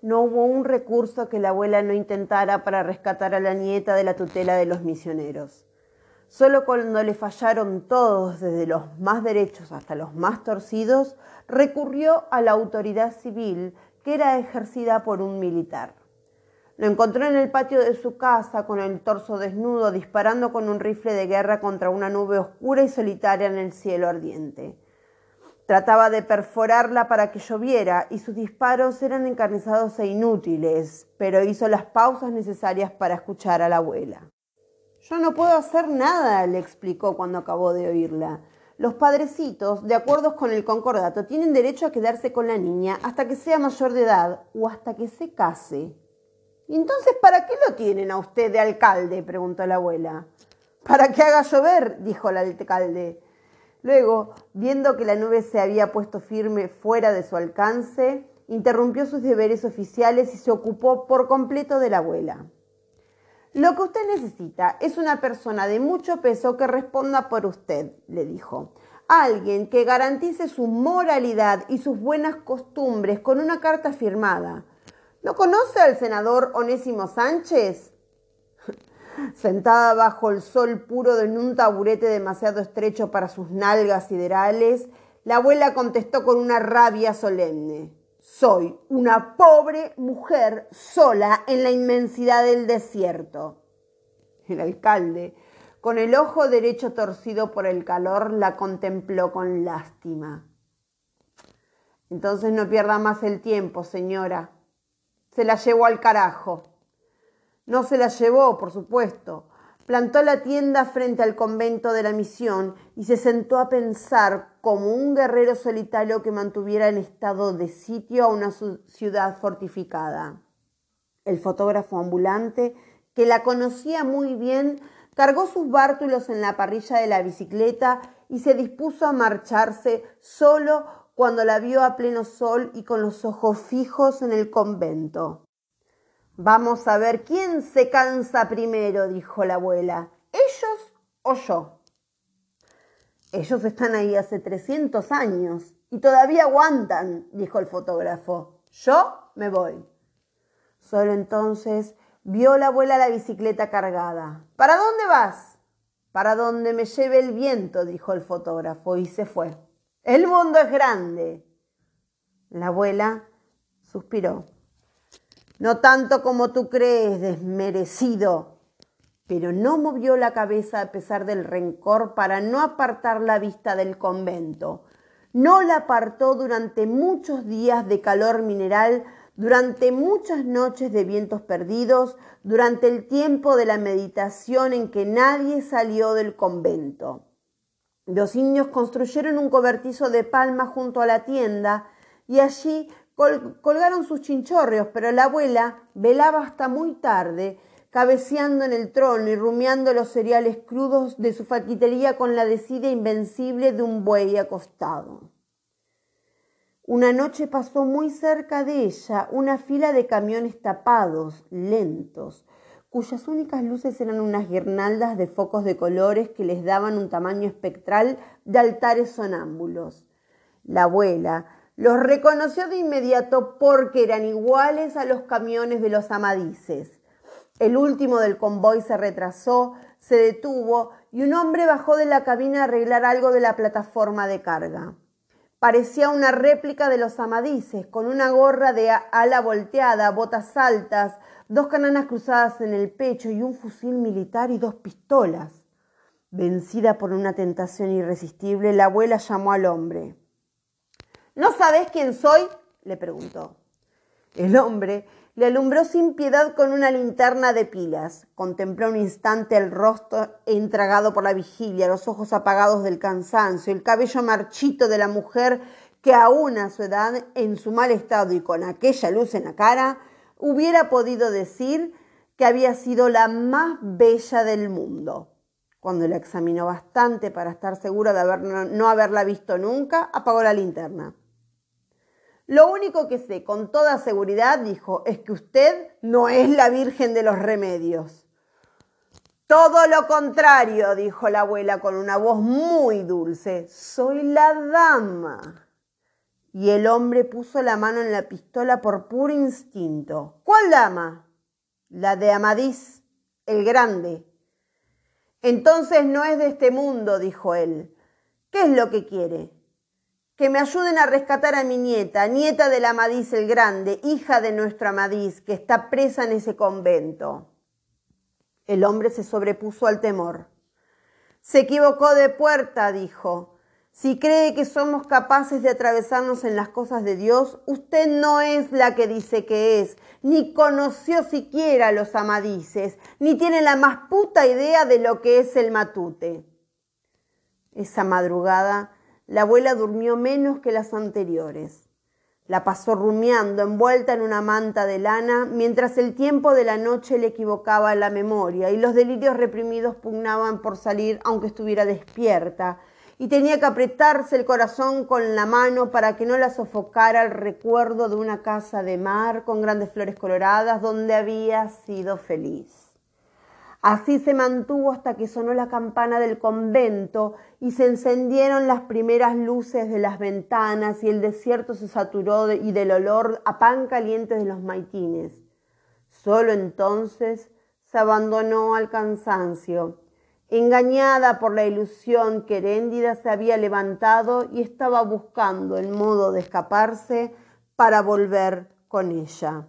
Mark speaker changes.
Speaker 1: No hubo un recurso que la abuela no intentara para rescatar a la nieta de la tutela de los misioneros. Solo cuando le fallaron todos, desde los más derechos hasta los más torcidos, recurrió a la autoridad civil que era ejercida por un militar. Lo encontró en el patio de su casa con el torso desnudo disparando con un rifle de guerra contra una nube oscura y solitaria en el cielo ardiente. Trataba de perforarla para que lloviera y sus disparos eran encarnizados e inútiles, pero hizo las pausas necesarias para escuchar a la abuela. Yo no puedo hacer nada, le explicó cuando acabó de oírla. Los padrecitos, de acuerdo con el concordato, tienen derecho a quedarse con la niña hasta que sea mayor de edad o hasta que se case. ¿Y entonces para qué lo tienen a usted de alcalde? preguntó la abuela. Para que haga llover, dijo el alcalde. Luego, viendo que la nube se había puesto firme fuera de su alcance, interrumpió sus deberes oficiales y se ocupó por completo de la abuela. Lo que usted necesita es una persona de mucho peso que responda por usted, le dijo. Alguien que garantice su moralidad y sus buenas costumbres con una carta firmada. ¿No conoce al senador Onésimo Sánchez? Sentada bajo el sol puro en un taburete demasiado estrecho para sus nalgas siderales, la abuela contestó con una rabia solemne. Soy una pobre mujer sola en la inmensidad del desierto. El alcalde, con el ojo derecho torcido por el calor, la contempló con lástima. Entonces no pierda más el tiempo, señora, se la llevó al carajo. No se la llevó, por supuesto. Plantó la tienda frente al convento de la misión y se sentó a pensar como un guerrero solitario que mantuviera en estado de sitio a una ciudad fortificada. El fotógrafo ambulante, que la conocía muy bien, cargó sus bártulos en la parrilla de la bicicleta y se dispuso a marcharse solo cuando la vio a pleno sol y con los ojos fijos en el convento. Vamos a ver quién se cansa primero, dijo la abuela. ¿Ellos o yo? Ellos están ahí hace 300 años y todavía aguantan, dijo el fotógrafo. Yo me voy. Solo entonces vio la abuela la bicicleta cargada. ¿Para dónde vas? Para donde me lleve el viento, dijo el fotógrafo y se fue. El mundo es grande. La abuela suspiró. No tanto como tú crees, desmerecido. Pero no movió la cabeza a pesar del rencor para no apartar la vista del convento. No la apartó durante muchos días de calor mineral, durante muchas noches de vientos perdidos, durante el tiempo de la meditación en que nadie salió del convento. Los indios construyeron un cobertizo de palma junto a la tienda y allí colgaron sus chinchorreos, pero la abuela velaba hasta muy tarde, cabeceando en el trono y rumiando los cereales crudos de su faquitería con la decida invencible de un buey acostado. Una noche pasó muy cerca de ella una fila de camiones tapados, lentos, cuyas únicas luces eran unas guirnaldas de focos de colores que les daban un tamaño espectral de altares sonámbulos. La abuela los reconoció de inmediato porque eran iguales a los camiones de los amadices. El último del convoy se retrasó, se detuvo y un hombre bajó de la cabina a arreglar algo de la plataforma de carga. Parecía una réplica de los amadices, con una gorra de ala volteada, botas altas, dos cananas cruzadas en el pecho y un fusil militar y dos pistolas. Vencida por una tentación irresistible, la abuela llamó al hombre. ¿No sabes quién soy? le preguntó. El hombre le alumbró sin piedad con una linterna de pilas. Contempló un instante el rostro entragado por la vigilia, los ojos apagados del cansancio, el cabello marchito de la mujer que aún a su edad, en su mal estado y con aquella luz en la cara, hubiera podido decir que había sido la más bella del mundo. Cuando la examinó bastante para estar segura de no haberla visto nunca, apagó la linterna. Lo único que sé con toda seguridad, dijo, es que usted no es la Virgen de los Remedios. Todo lo contrario, dijo la abuela con una voz muy dulce, soy la dama. y el hombre puso la mano en la pistola por puro instinto. ¿Cuál dama? La de Amadís, el grande. Entonces no es de este mundo, dijo él. ¿Qué es lo que quiere? Que me ayuden a rescatar a mi nieta, nieta del Amadís el Grande, hija de nuestro Amadís, que está presa en ese convento. El hombre se sobrepuso al temor. Se equivocó de puerta, dijo. Si cree que somos capaces de atravesarnos en las cosas de Dios, usted no es la que dice que es, ni conoció siquiera los amadices, ni tiene la más puta idea de lo que es el matute. Esa madrugada, la abuela durmió menos que las anteriores. La pasó rumiando, envuelta en una manta de lana, mientras el tiempo de la noche le equivocaba la memoria y los delirios reprimidos pugnaban por salir aunque estuviera despierta, y tenía que apretarse el corazón con la mano para que no la sofocara el recuerdo de una casa de mar con grandes flores coloradas donde había sido feliz. Así se mantuvo hasta que sonó la campana del convento y se encendieron las primeras luces de las ventanas y el desierto se saturó y del olor a pan caliente de los maitines. Solo entonces se abandonó al cansancio. Engañada por la ilusión que Heréndida se había levantado y estaba buscando el modo de escaparse para volver con ella.